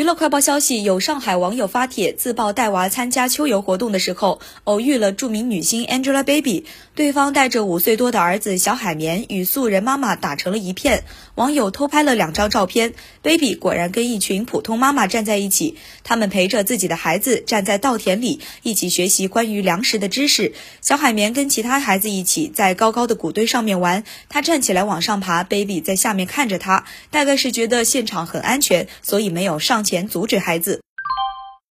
娱乐快报消息，有上海网友发帖自曝带娃参加秋游活动的时候，偶遇了著名女星 Angelababy，对方带着五岁多的儿子小海绵与素人妈妈打成了一片。网友偷拍了两张照片，Baby 果然跟一群普通妈妈站在一起，他们陪着自己的孩子站在稻田里，一起学习关于粮食的知识。小海绵跟其他孩子一起在高高的谷堆上面玩，他站起来往上爬，Baby 在下面看着他，大概是觉得现场很安全，所以没有上。前阻止孩子。